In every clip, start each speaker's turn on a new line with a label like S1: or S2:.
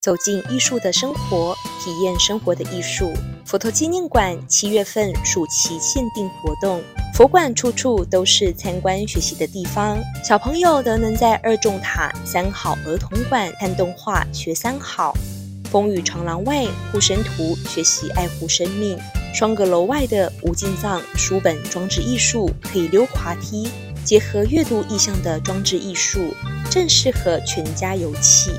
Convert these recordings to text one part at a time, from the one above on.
S1: 走进艺术的生活，体验生活的艺术。佛陀纪念馆七月份暑期限定活动，佛馆处处都是参观学习的地方。小朋友都能在二重塔三好儿童馆看动画学三好，风雨长廊外护身图学习爱护生命，双阁楼外的无尽藏书本装置艺术可以溜滑梯，结合阅读意象的装置艺术，正适合全家游憩。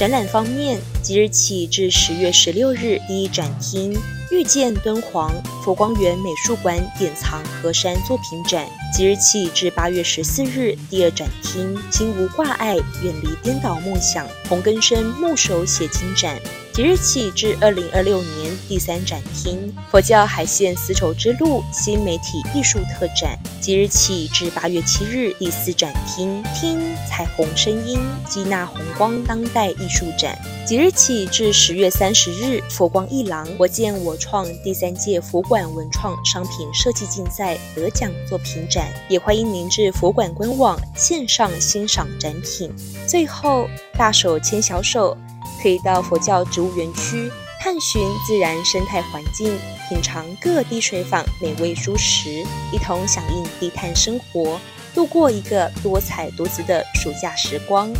S1: 展览方面，即日起至十月十六日第一展厅“遇见敦煌”佛光园美术馆典藏河山作品展；即日起至八月十四日第二展厅“心无挂碍，远离颠倒梦想”红根深木手写经展。即日起至二零二六年第三展厅“佛教海线丝绸之路”新媒体艺术特展；即日起至八月七日第四展厅“听彩虹声音，吸纳红光当代艺术展”；即日起至十月三十日“佛光一廊，我见我创”第三届佛馆文创商品设计竞赛得奖作品展。也欢迎您至佛馆官网线上欣赏展品。最后，大手牵小手。可以到佛教植物园区探寻自然生态环境，品尝各地水坊美味蔬食，一同响应低碳生活，度过一个多彩多姿的暑假时光。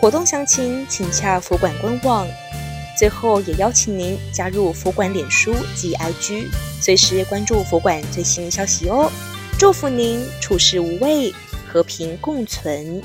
S1: 活动详情请洽佛馆官网。最后，也邀请您加入佛馆脸书及 IG，随时关注佛馆最新消息哦。祝福您处事无畏，和平共存。